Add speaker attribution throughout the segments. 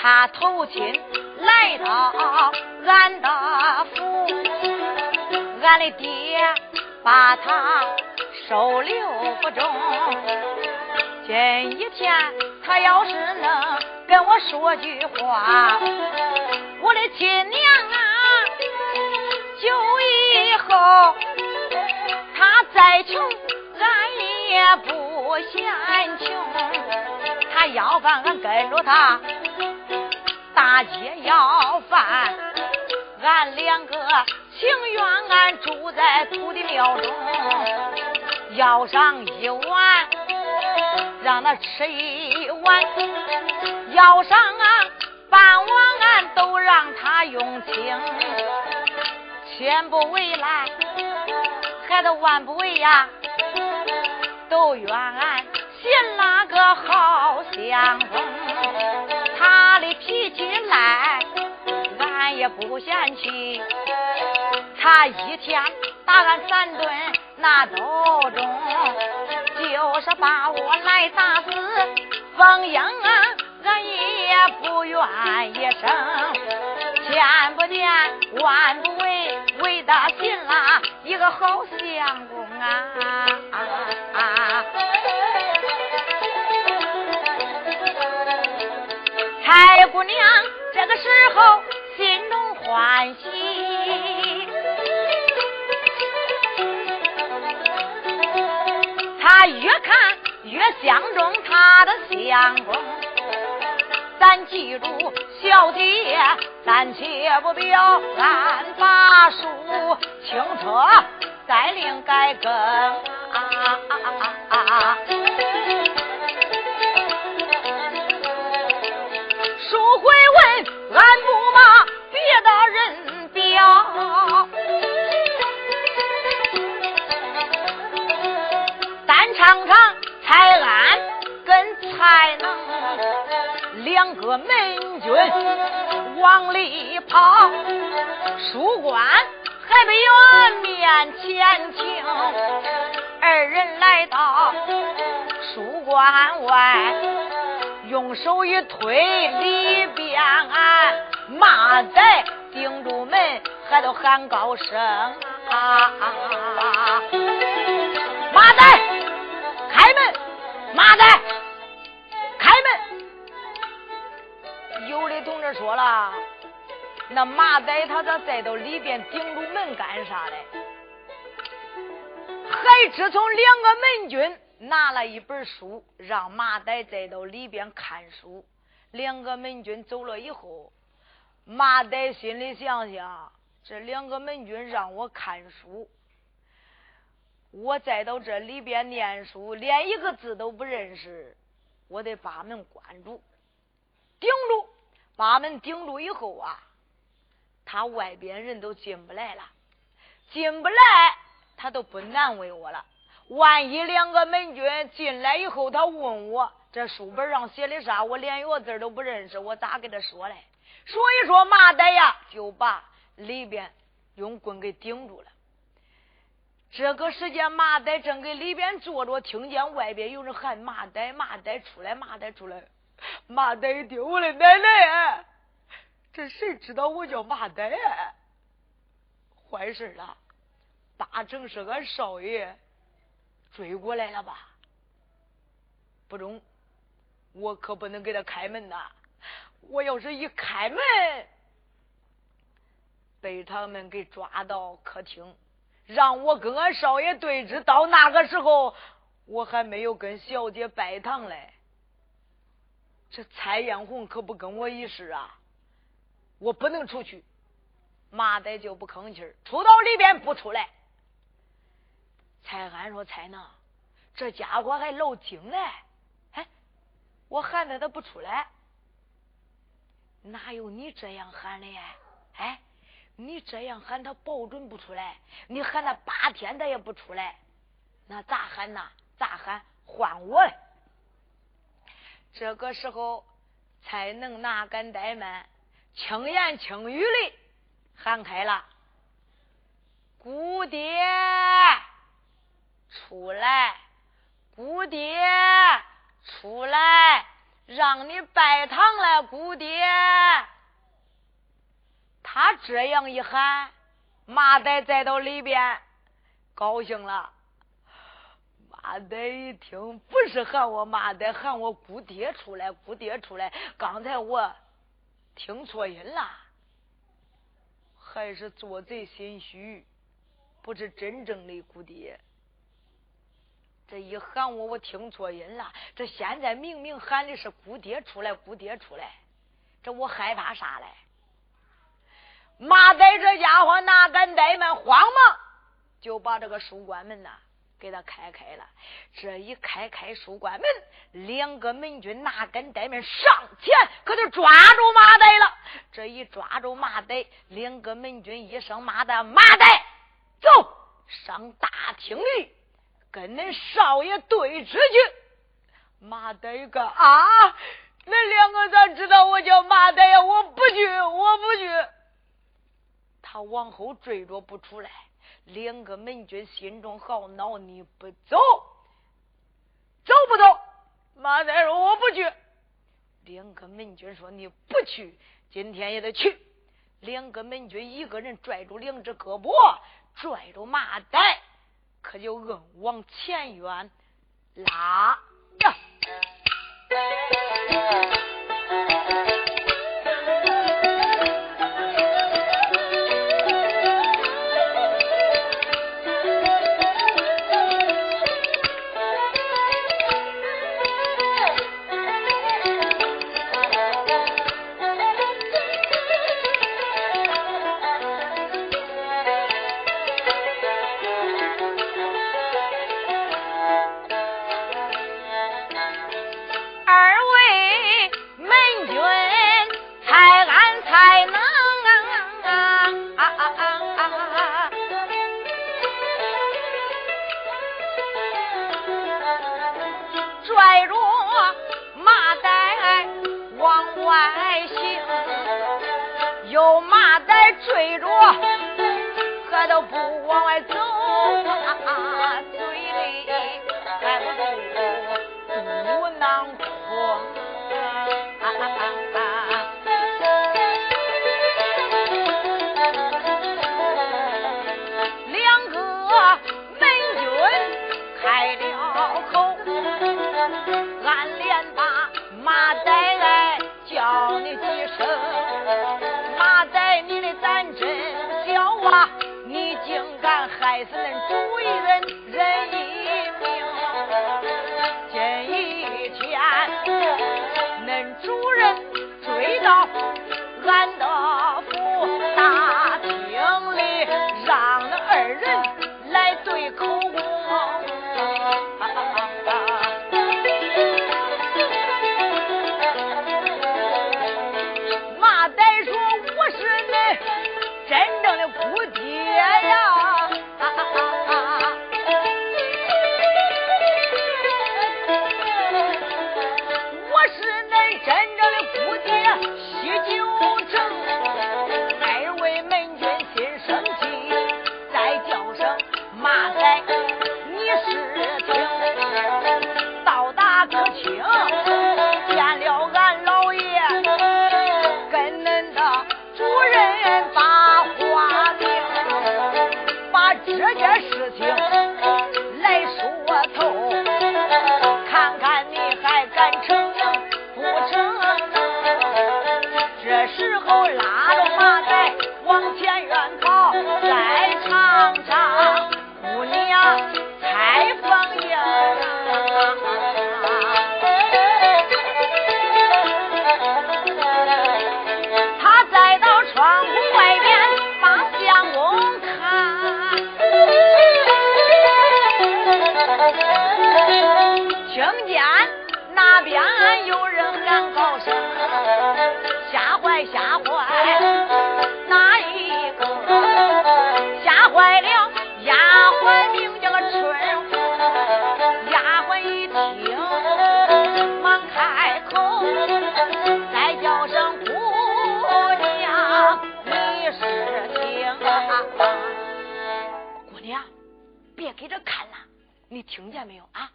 Speaker 1: 他投亲来到俺的府，俺的爹把他。收留不中，今一天他要是能跟我说句话，我的亲娘啊，就以后他再穷，俺也不嫌穷。他要饭，俺跟着他大街要饭，俺两个情愿俺住在土地庙中。要上一碗，让他吃一碗；要上啊半碗，俺都让他用清。千不为来，还得万不为呀，都怨俺嫌那个好相公，不嫌弃。他一天打俺三顿。那都中，就是把我来打死，冯英啊，俺也不愿一声。千不见，万不为，为的心啦，一个好相公啊！蔡相公，咱记住小姐，暂且不表，按法术清册再另改更。啊啊啊啊啊啊能两个门军往里跑，书官还没有面前请，二人来到书馆外，用手一推，里边俺马仔盯住门，还都喊高声啊！马仔。说了，那马仔他咋再到里边顶住门干啥嘞？还知从两个门军拿了一本书，让马仔再到里边看书。两个门军走了以后，马仔心里想想，这两个门军让我看书。我再到这里边念书，连一个字都不认识，我得把门关住，顶住，把门顶住以后啊，他外边人都进不来了，进不来，他都不难为我了。万一两个门军进来以后，他问我这书本上写的啥，我连一个字都不认识，我咋给他说嘞？所以说，麻袋呀，就把里边用棍给顶住了。这个时间，马仔正给里边坐着，听见外边有人喊马仔，马仔出来，马仔出来。马仔一听，我的奶奶，这谁知道我叫马仔？坏事了，八成是俺少爷追过来了吧？不中，我可不能给他开门呐！我要是一开门，被他们给抓到客厅。让我跟俺少爷对峙，到那个时候，我还没有跟小姐拜堂嘞。这蔡艳红可不跟我一世啊，我不能出去。马呆就不吭气儿，出到里边不出来。蔡安说：“蔡能，这家伙还老精嘞！哎，我喊他，他不出来。哪有你这样喊的呀？哎，你这样喊他，保准不出来。你喊他八天，他也不出来。那咋喊呐？咋喊？换我！”这个时候，才能哪敢怠慢，轻言轻语的喊开了：“姑爹，出来！姑爹，出来！让你拜堂了，姑爹。”他这样一喊，马仔再到里边，高兴了。马仔一听，不是喊我马仔，喊我姑爹出来，姑爹出来。刚才我听错音了，还是做贼心虚，不是真正的姑爹。这一喊我，我听错音了。这现在明明喊的是姑爹出来，姑爹出来，这我害怕啥嘞？马仔这家伙哪敢怠慢，慌忙就把这个书馆门呐。给他开开了，这一开开书馆门，两个门军拿根带面，上前可就抓住马呆了。这一抓住马呆，两个门军一声骂的马呆，走上大厅里，跟恁少爷对峙去。马呆个啊，那两个咋知道我叫马呆呀？我不去，我不去。他往后追着不出来。两个门军心中好恼，你不走，走不走？马再说我不去。两个门军说你不去，今天也得去。两个门军一个人拽住两只胳膊，拽住马仔，可就硬往前院拉呀。往外走啊采访呀。给这看了，你听见没有啊？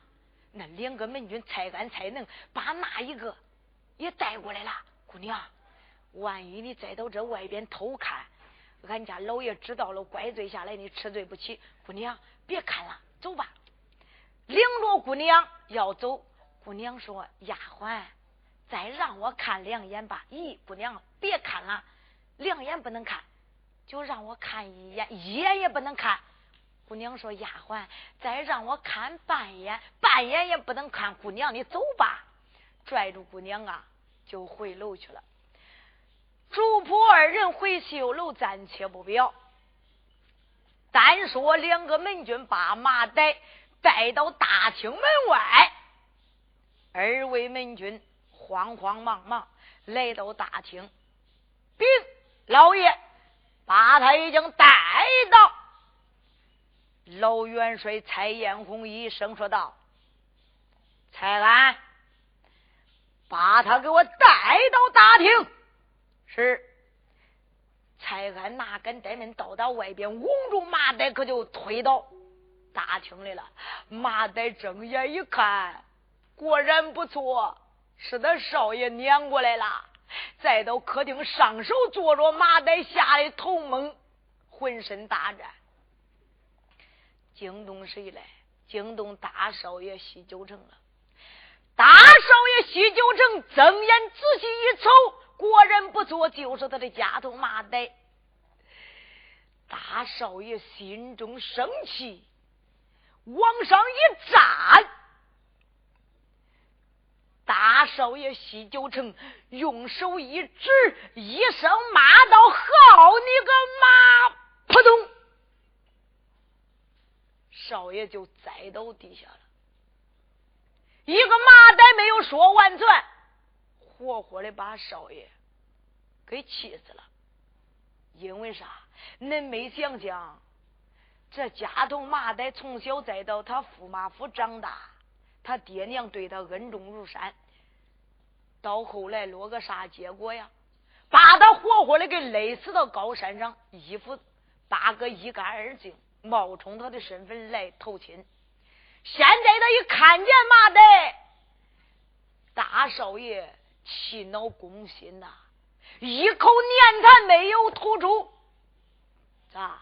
Speaker 1: 那两个门军才干才能把那一个也带过来了，姑娘，万一你再到这外边偷看，俺家老爷知道了，怪罪下来，你吃罪不起。姑娘，别看了，走吧。领着姑娘要走，姑娘说：“丫鬟，再让我看两眼吧。”咦，姑娘，别看了，两眼不能看，就让我看一眼，一眼也不能看。姑娘说：“丫鬟，再让我看半眼，半眼也不能看。姑娘，你走吧。”拽住姑娘啊，就回楼去了。主仆二人回绣楼，暂且不表。单说两个门军把马带带到大厅门外，二位门军慌慌忙忙来到大厅，禀老爷，把他已经带到。老元帅蔡艳红一声说道：“蔡安，把他给我带到大厅。”是。蔡安哪敢怠慢，到达外边，拱住马袋，可就推到大厅里了。马袋睁眼一看，果然不错，是他少爷撵过来了。再到客厅上手坐着，马袋吓得头蒙，浑身打颤。惊动谁来？惊动大少爷西九城了。大少爷西九城睁眼仔细一瞅，果然不错，就是他的家头马呆。大少爷心中生气，往上一站。大少爷西九城用手一指，一声骂道：“好你个马，扑通！”少爷就栽到地下了，一个麻袋没有说完全，活活的把少爷给气死了。因为啥？恁没想想，这家头麻袋从小栽到他驸马府长大，他爹娘对他恩重如山，到后来落个啥结果呀？把他活活的给勒死到高山上，衣服扒个一干二净。冒充他的身份来投亲，现在他一看见麻袋，大少爷气恼攻心呐，一口粘痰没有吐出，咋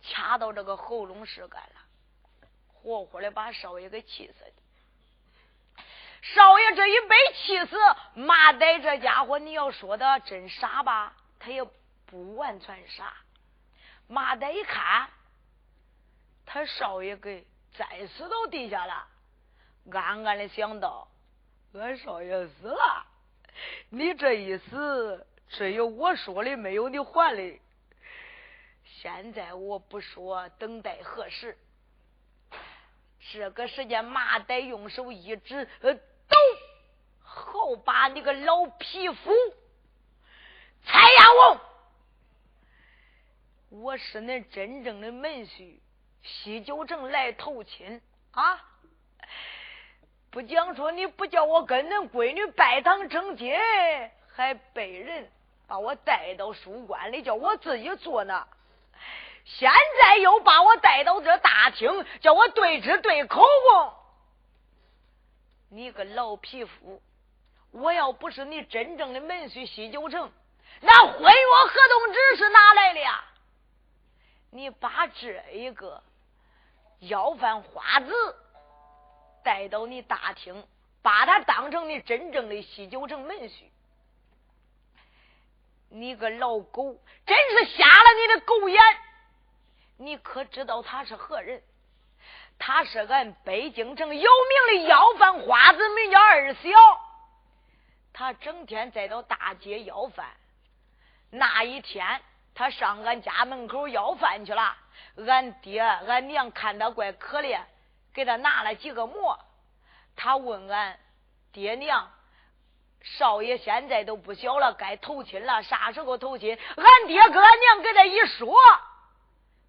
Speaker 1: 掐到这个喉咙是干了，活活的把少爷给气死的。少爷这一被气死，麻袋这家伙，你要说他真傻吧，他也不完全傻。麻袋一看。他少爷给栽死到地下了，暗暗的想到：俺少爷死了，你这一死，只有我说的，没有你还的。现在我不说，等待何时？这个时间，马呆用手一指，呃，抖，好把你个老匹夫，蔡阳王，我是恁真正的门婿。西九城来投亲啊！不讲说你不叫我跟恁闺女拜堂成亲，还被人把我带到书馆里，叫我自己坐呢。现在又把我带到这大厅，叫我对质对口供。你个老匹夫！我要不是你真正的门婿西九城，那婚约合同纸是哪来的呀？你把这一个。要饭花子带到你大厅，把他当成你真正的西九城门婿。你个老狗，真是瞎了你的狗眼！你可知道他是何人？他是俺北京城有名的要饭花子，名叫二小。他整天在到大街要饭。那一天，他上俺家门口要饭去了。俺爹俺娘看他怪可怜，给他拿了几个馍。他问俺爹娘，少爷现在都不小了，该投亲了，啥时候投亲？俺爹跟俺娘给他一说，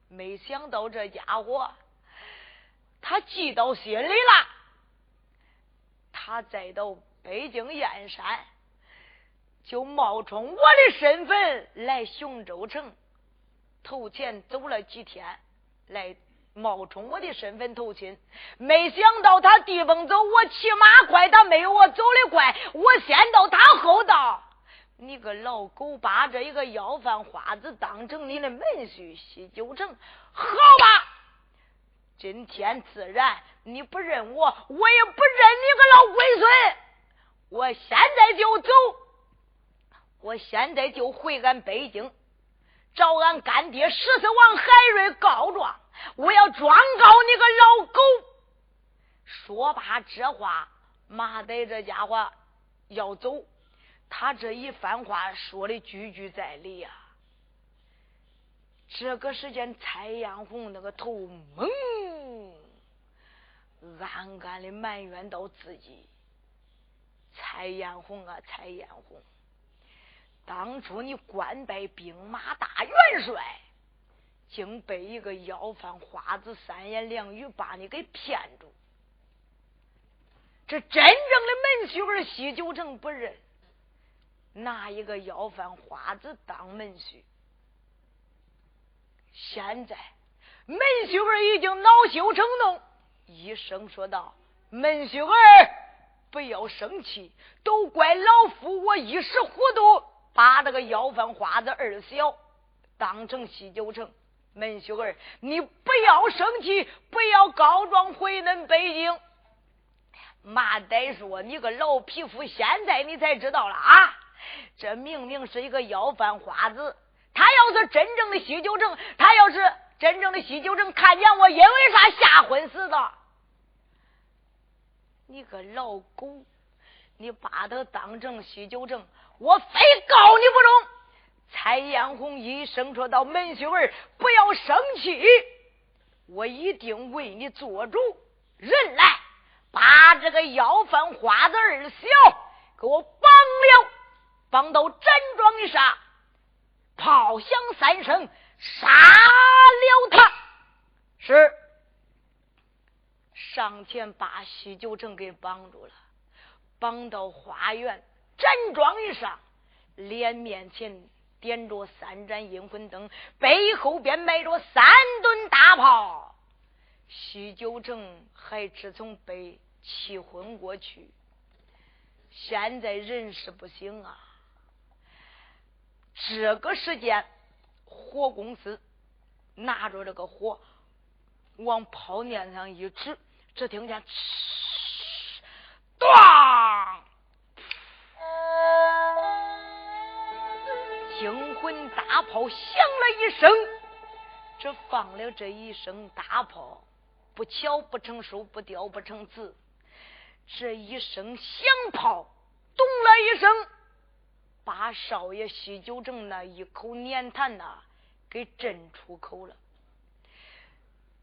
Speaker 1: 没想到这家伙他记到心里了。他再到北京燕山，就冒充我的身份来雄州城投钱，走了几天来。冒充我的身份投亲，没想到他地方走，我骑马快，他没有我走的快，我先到他后到。你个老狗，把这一个要饭花子当成你的门婿，西九城，好吧？今天自然你不认我，我也不认你个老龟孙。我现在就走，我现在就回俺北京，找俺干爹十四王海瑞告状。我要状告你个老狗！说罢这话，马德这家伙要走，他这一番话说的句句在理呀。这个时间，蔡艳红那个头蒙，暗暗的埋怨到自己：蔡艳红啊，蔡艳红，当初你官拜兵马大元帅。竟被一个要饭花子三言两语把你给骗住，这真正的门婿儿西九城不认，拿一个要饭花子当门婿。现在门婿儿已经恼羞成怒，一声说道：“门婿儿，不要生气，都怪老夫我一时糊涂，把这个要饭花子二小当成西九城。”门秀儿，你不要生气，不要告状回恁北京。马呆说：“你个老匹夫，现在你才知道了啊！这明明是一个要饭花子，他要是真正的西九城，他要是真正的西九城，看见我因为啥吓昏死的？你个老狗，你把他当成西九正，我非告你不中！”蔡艳红一声说道：“门秀儿，不要生气，我一定为你做主。人来，把这个要饭花子二小给我绑了，绑到毡庄上，炮响三声，杀了他。是上前把西九正给绑住了，绑到花园整装一上，脸面前。”点着三盏阴魂灯，背后边埋着三吨大炮。西九城还只从被气昏过去，现在人事不行啊！这个时间，火公司拿着这个火往炮面上一指，只听见“咣”。惊魂大炮响了一声，这放了这一声大炮，不巧不成书，不雕不成字。这一声响炮，咚了一声，把少爷西九成那一口粘痰呐给震出口了。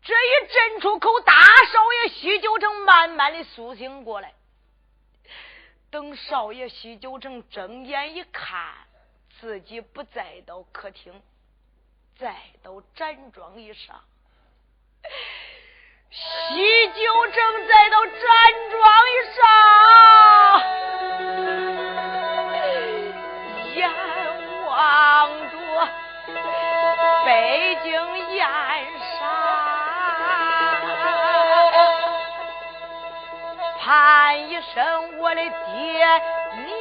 Speaker 1: 这一震出口，大少爷西九成慢慢的苏醒过来。等少爷西九城睁眼一看。自己不再到客厅，再到毡庄以上，西九城再到毡庄以上，眼望着北京喊一声我的爹娘。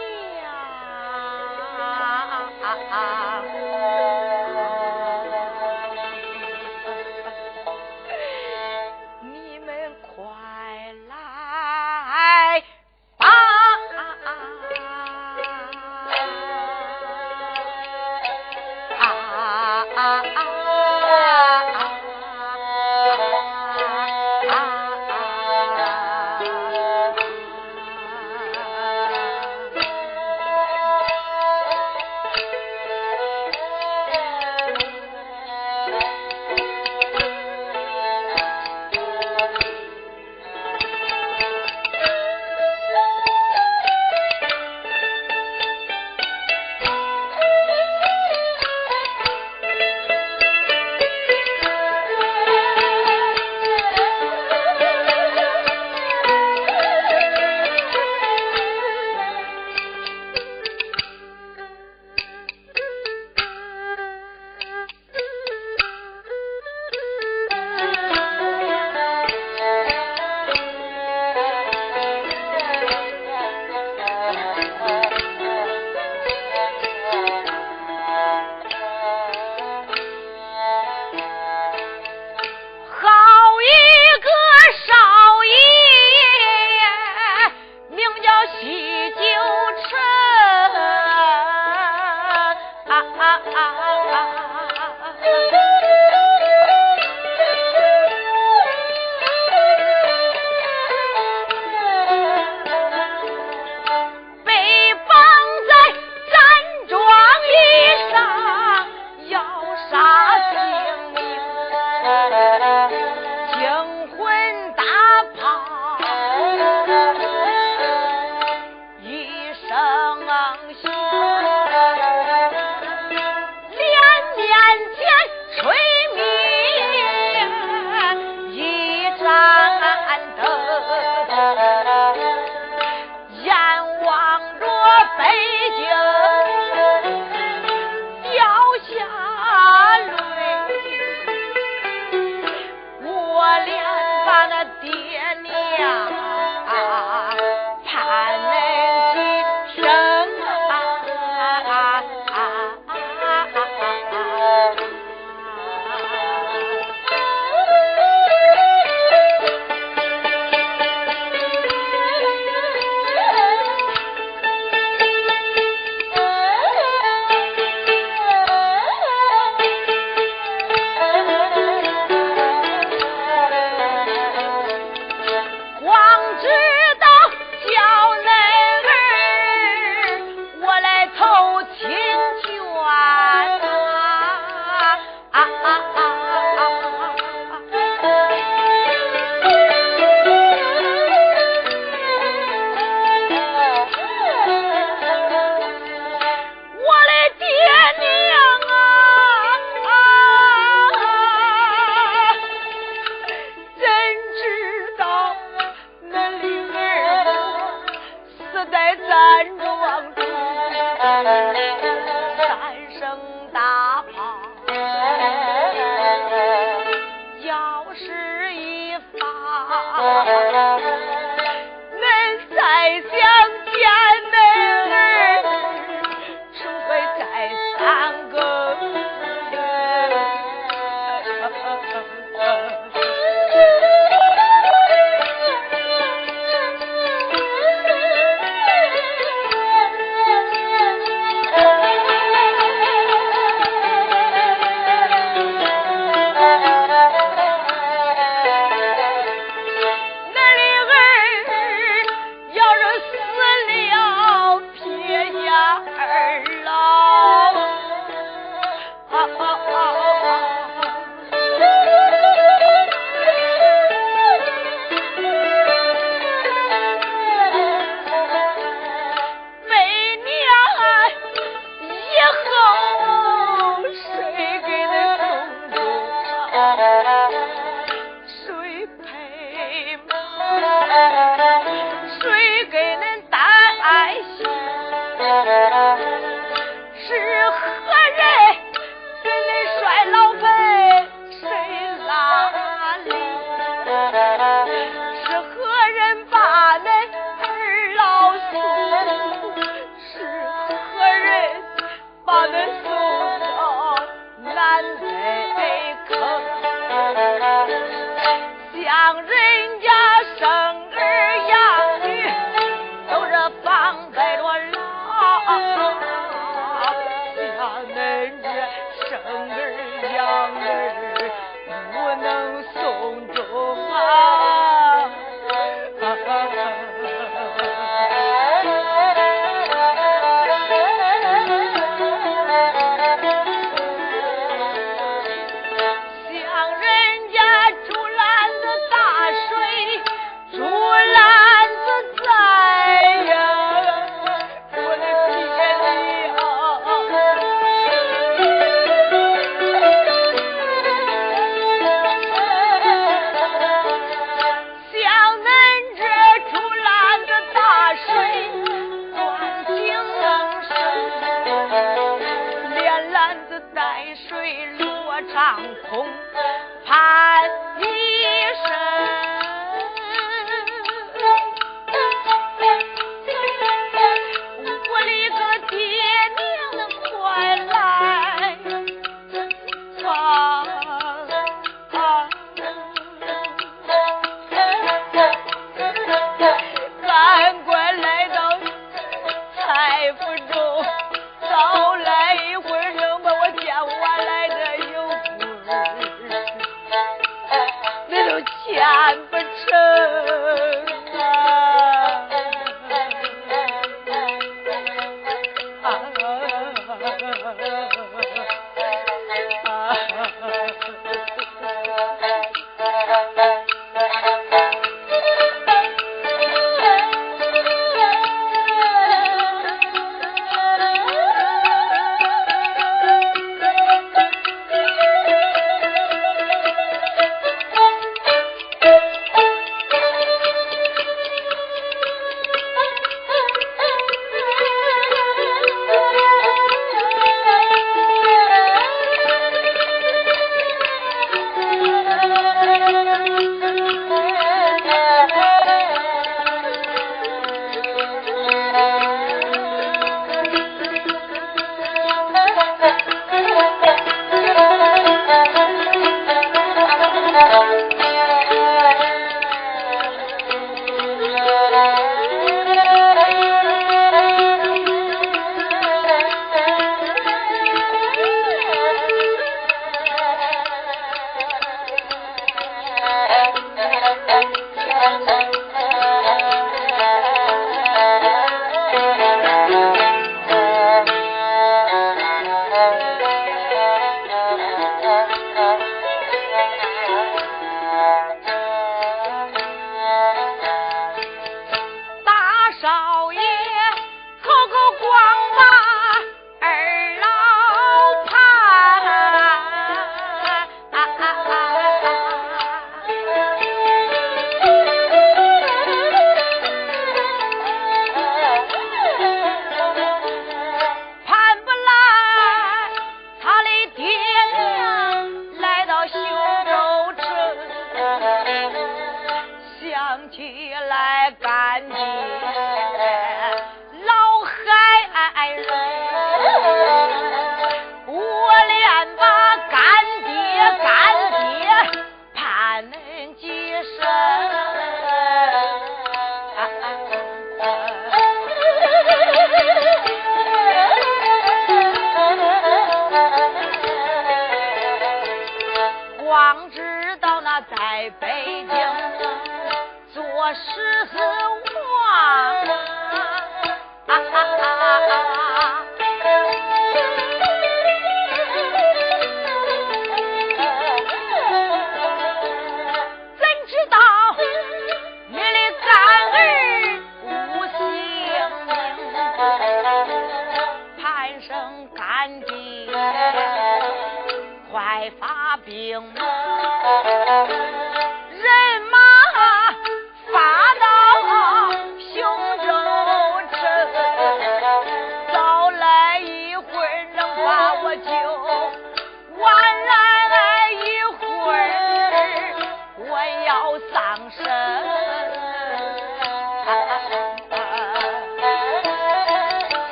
Speaker 1: 起来干。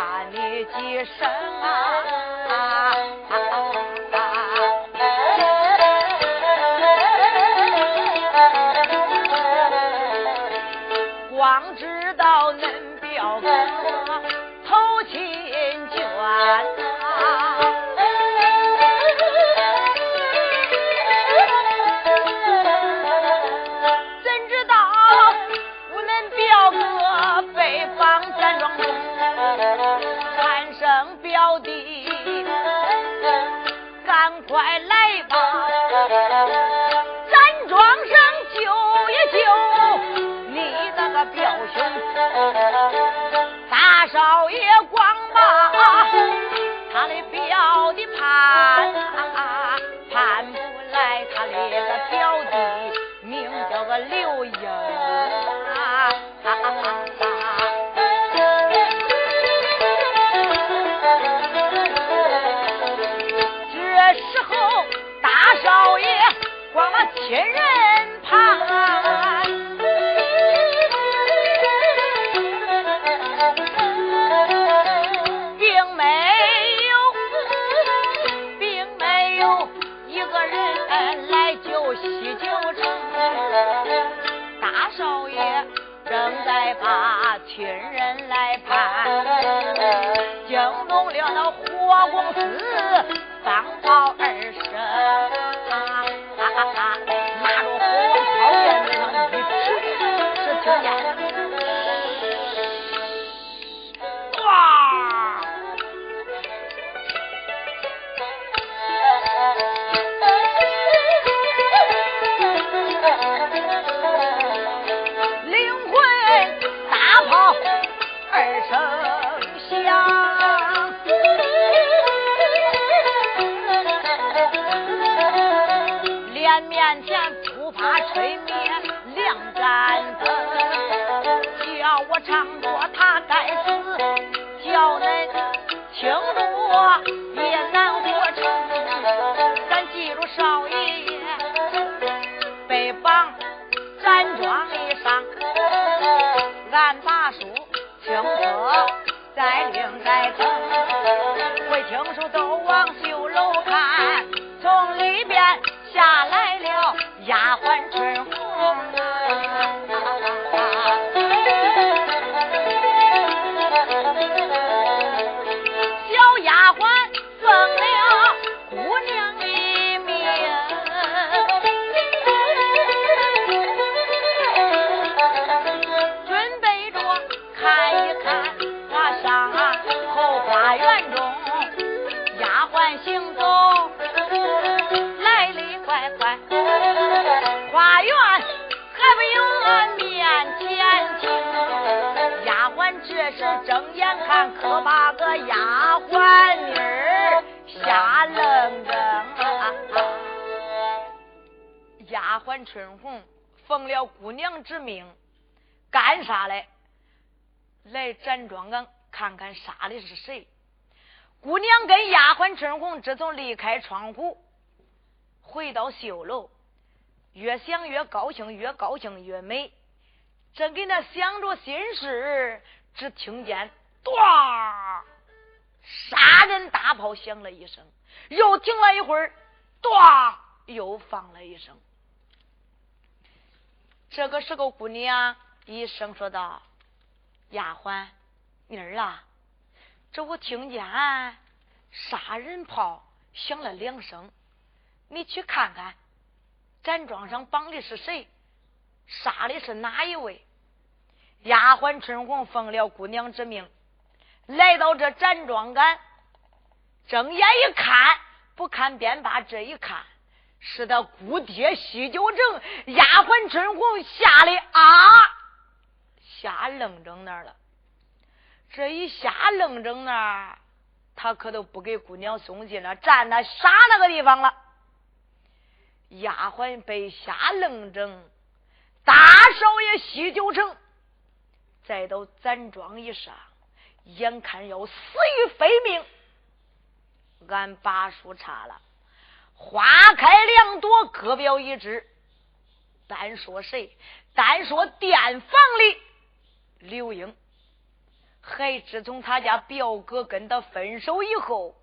Speaker 1: 喊你几声！啊啊盼不来他的那个表弟名叫个刘之命，干啥来？来站庄岗看看杀的是谁？姑娘跟丫鬟春红自从离开窗户，回到绣楼，越想越高兴，越高兴越美。正给那想着心事，只听见“咚”，杀人大炮响了一声，又停了一会儿，“咚”，又放了一声。这个时候，姑娘低声说道：“丫鬟，妮儿啊，这我听见杀人炮响了两声，你去看看，咱庄上绑的是谁？杀的是哪一位？”丫鬟春红奉了姑娘之命，来到这展庄杆，睁眼一看，不看便罢，这一看。是他姑爹喜酒城丫鬟春红吓得啊，吓愣怔那儿了。这一吓愣怔那儿，他可都不给姑娘送信了，站那傻那个地方了。丫鬟被吓愣怔，大少爷喜酒城再到咱庄一上，眼看要死于非命，俺把书差了。花开两朵，各表一枝。单说谁？单说店房里刘英，还自从他家表哥跟他分手以后，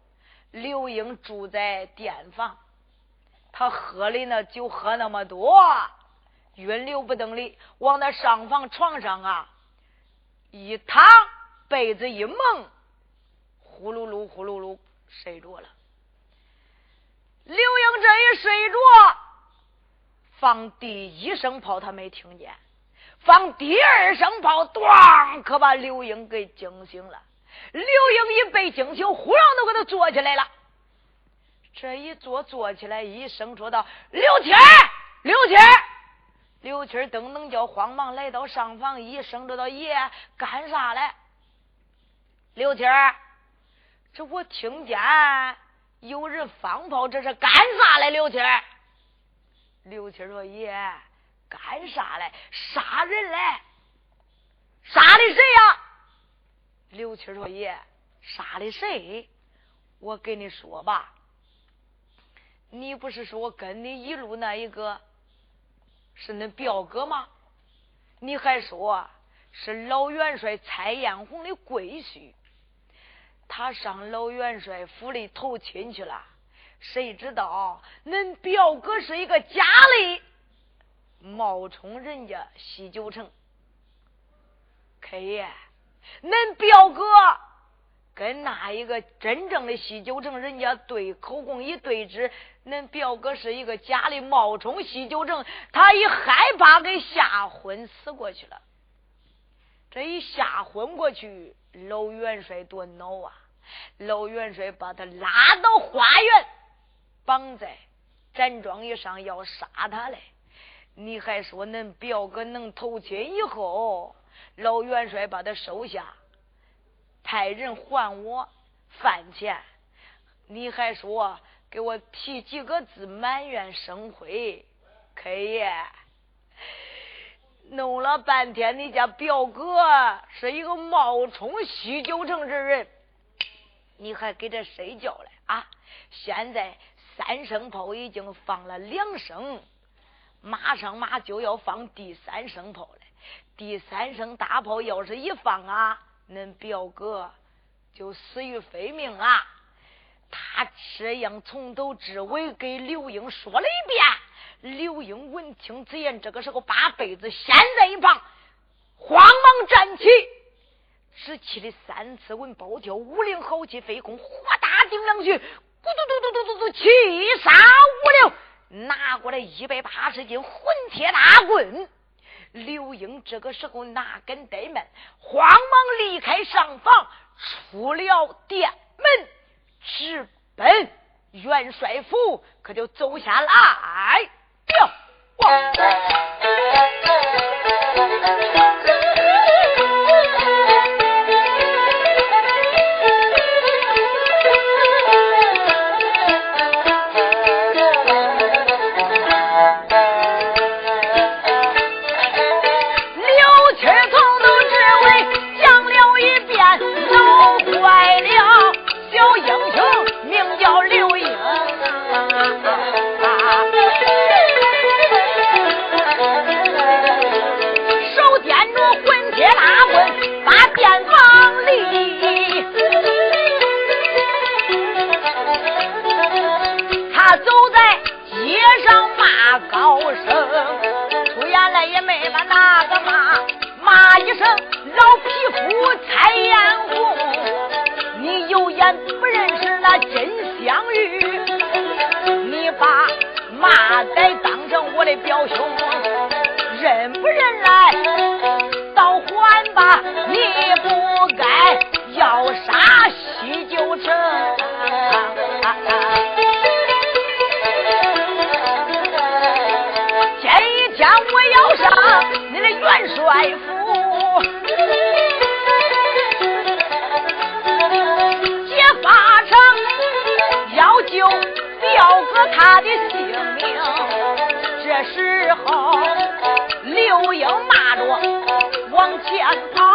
Speaker 1: 刘英住在店房，他喝的那酒喝那么多，晕流不等的，往那上房床上啊一躺，被子一蒙，呼噜噜呼噜噜睡着了。刘英这一睡着，放第一声炮他没听见，放第二声炮，咣，可把刘英给惊醒了。刘英一被惊醒，忽然都给他坐起来了。这一坐，坐起来，一声说道：“刘七刘七刘七噔噔叫，慌忙来到上房，一声说道：“爷，干啥嘞？”刘七这我听见。有人放炮，这是干啥来？刘七刘七说：“爷，干啥来？杀人来？杀的谁呀？”刘七说：“爷，杀的谁？我跟你说吧，你不是说跟你一路那一个是恁表哥吗？你还说是老元帅蔡艳红的闺婿。”他上老元帅府里投亲去了，谁知道恁表哥是一个假的冒充人家西九城。开爷，恁表哥跟那一个真正的西九城人家对口供一对质，恁表哥是一个假的冒充西九城，他一害怕给吓昏死过去了。这一吓昏过去。老元帅多恼啊！老元帅把他拉到花园，绑在毡庄以上，要杀他嘞！你还说恁表哥能投亲以后，老元帅把他收下，派人还我饭钱。你还说给我提几个字埋怨生辉，K 爷。弄了半天，你家表哥是一个冒充西九城之人，你还给这谁叫了啊？现在三声炮已经放了两声，马上马就要放第三声炮了。第三声大炮要是一放啊，恁表哥就死于非命啊！他这样从头至尾给刘英说了一遍。刘英闻听此言，这个时候把被子掀在一旁，慌忙站起，只气的三次文包跳，五灵豪气飞空，哗大顶两曲，咕嘟嘟嘟嘟嘟嘟，七杀五六，拿过来一百八十斤混铁大棍。刘英这个时候哪敢怠慢，慌忙离开上房，出了店门，直奔元帅府，可就走下来。哟，哇。表兄，认不认来？倒还吧，你不该要杀西九城。这一天我要上你的元帅府，时候，刘英骂着往前跑，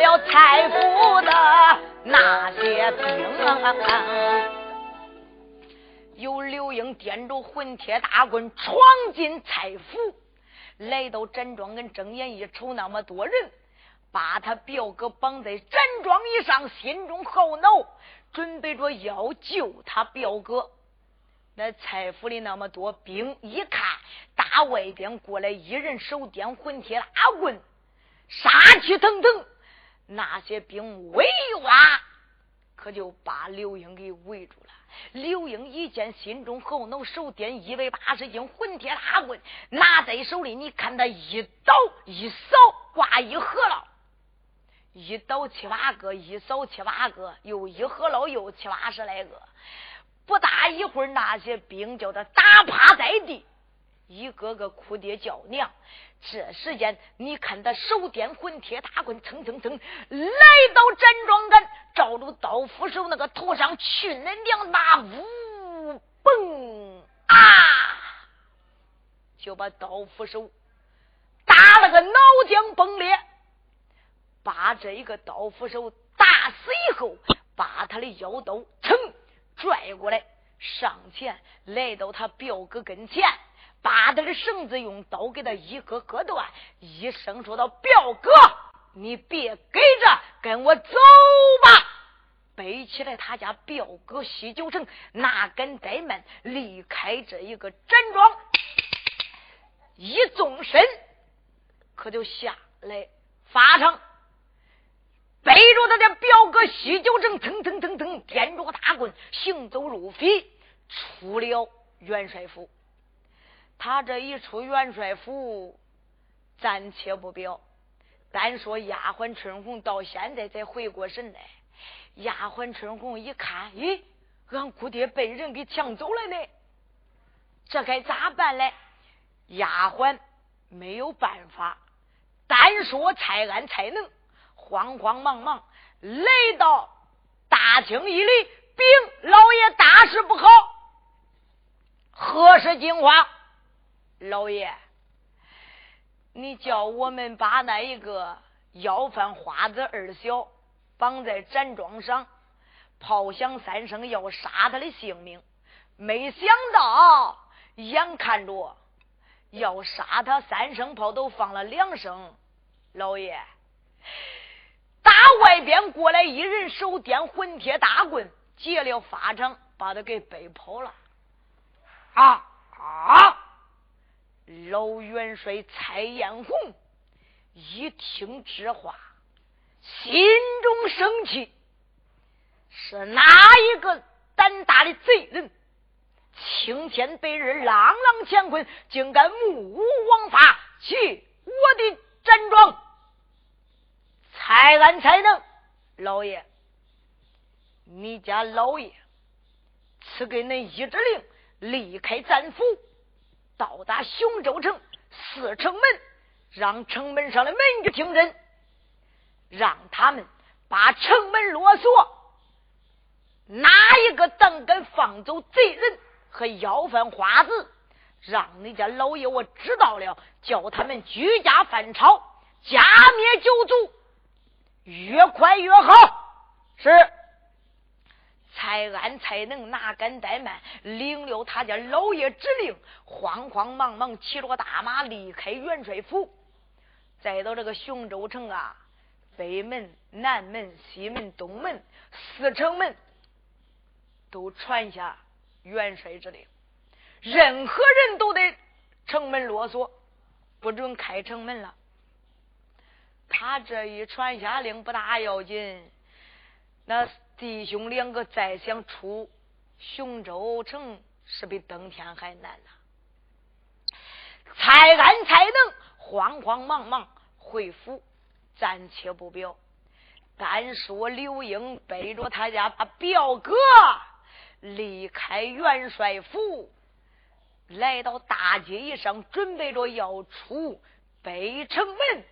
Speaker 1: 了蔡府的那些兵。有刘英掂着混铁大棍闯进蔡府，来到站庄，跟睁眼一瞅，那么多人把他表哥绑在站庄以上，心中后恼，准备着要救他表哥。那蔡府里那么多兵，一看大外边过来一人手掂混铁大棍，杀气腾腾，那些兵围哇，可就把刘英给围住了。刘英一见，心中后恼，手掂一百八十斤混铁大棍，拿在手里。你看他一倒一扫，挂一合了，一倒七八个，一扫七八个，又一合了，又七八十来个。不大一会儿，那些兵叫他打趴在地，一个个哭爹叫娘。这时间，你看他手掂混铁大棍，蹭蹭蹭来到站庄杆，照着刀斧手那个头上去那两把呜嘣啊，就把刀斧手打了个脑浆崩裂。把这一个刀斧手打死以后，把他的腰刀噌拽过来，上前来到他表哥跟前。把他的绳子用刀给他一割割断，一声说道：“表哥，你别给着，跟我走吧。”背起来他家表哥西九城，哪敢怠慢，离开这一个站庄，一纵身，可就下来法场，背着他的表哥西九城，腾腾腾腾，掂着个大棍，行走如飞，出了元帅府。他这一出元帅府，暂且不表。单说丫鬟春红到现在才回过神来。丫鬟春红一看，咦，俺姑爹被人给抢走了呢，这该咋办嘞？丫鬟没有办法，单说蔡安才能，慌慌忙忙来到大厅一里，禀老爷大事不好，何事惊慌？老爷，你叫我们把那一个要饭花子二小绑在站桩上，炮响三声要杀他的性命。没想到，眼看着要杀他，三声炮都放了两声。老爷，打外边过来一人，手掂混铁大棍，劫了法场，把他给背跑了。啊啊！老元帅蔡艳红一听这话，心中生气：是哪一个胆大的贼人，青天白日，朗朗乾坤，竟敢目无王法去我的站庄？蔡安才能，老爷，你家老爷赐给恁一指令，离开战府。到达雄州城四城门，让城门上的门去听真，让他们把城门落锁。哪一个胆敢放走贼人和要饭花子，让你家老爷我知道了，叫他们举家反朝，家灭九族。越快越好。是。蔡安才能哪敢怠慢，领了他家老爷指令，慌慌忙忙骑着大马离开元帅府。再到这个雄州城啊，北门、南门、西门、东门四城门都传下元帅指令，任何人都得城门啰嗦，不准开城门了。他这一传下令不大要紧，那。弟兄两个再想出雄州城，是比登天还难呐！蔡安才能慌慌忙忙回府，暂且不表。单说刘英背着他家表哥离开元帅府，来到大街一上，准备着要出北城门。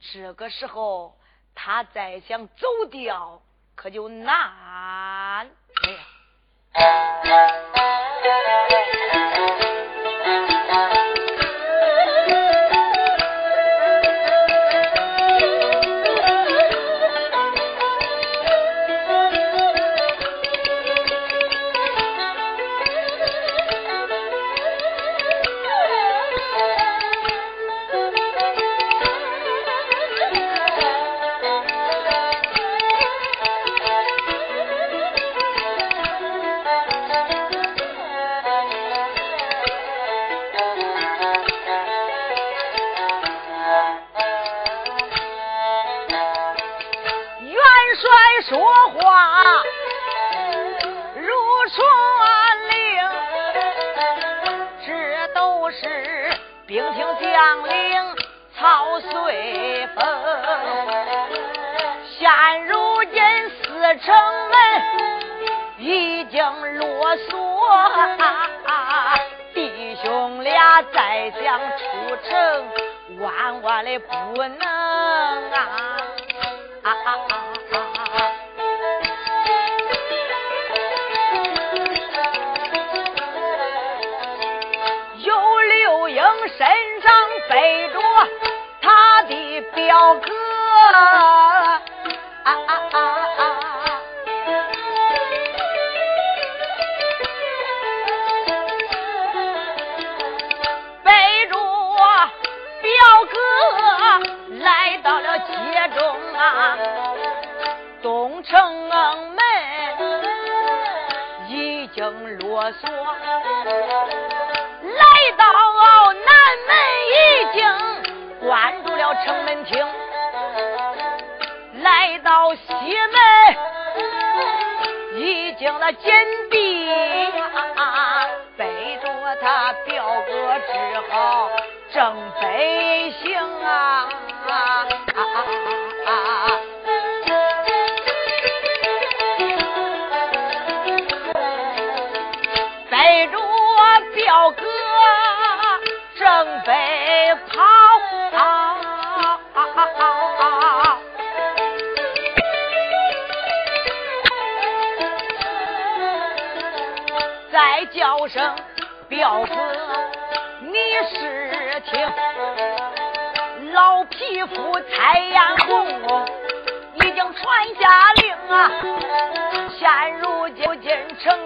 Speaker 1: 这个时候，他再想走掉。可就难了。表哥，啊啊啊啊！背着我表哥来到了街中啊，东城门已经落锁。厅，来到西门，已经那进彪子，你是听老匹夫蔡彦红已经传下令啊，现如今进城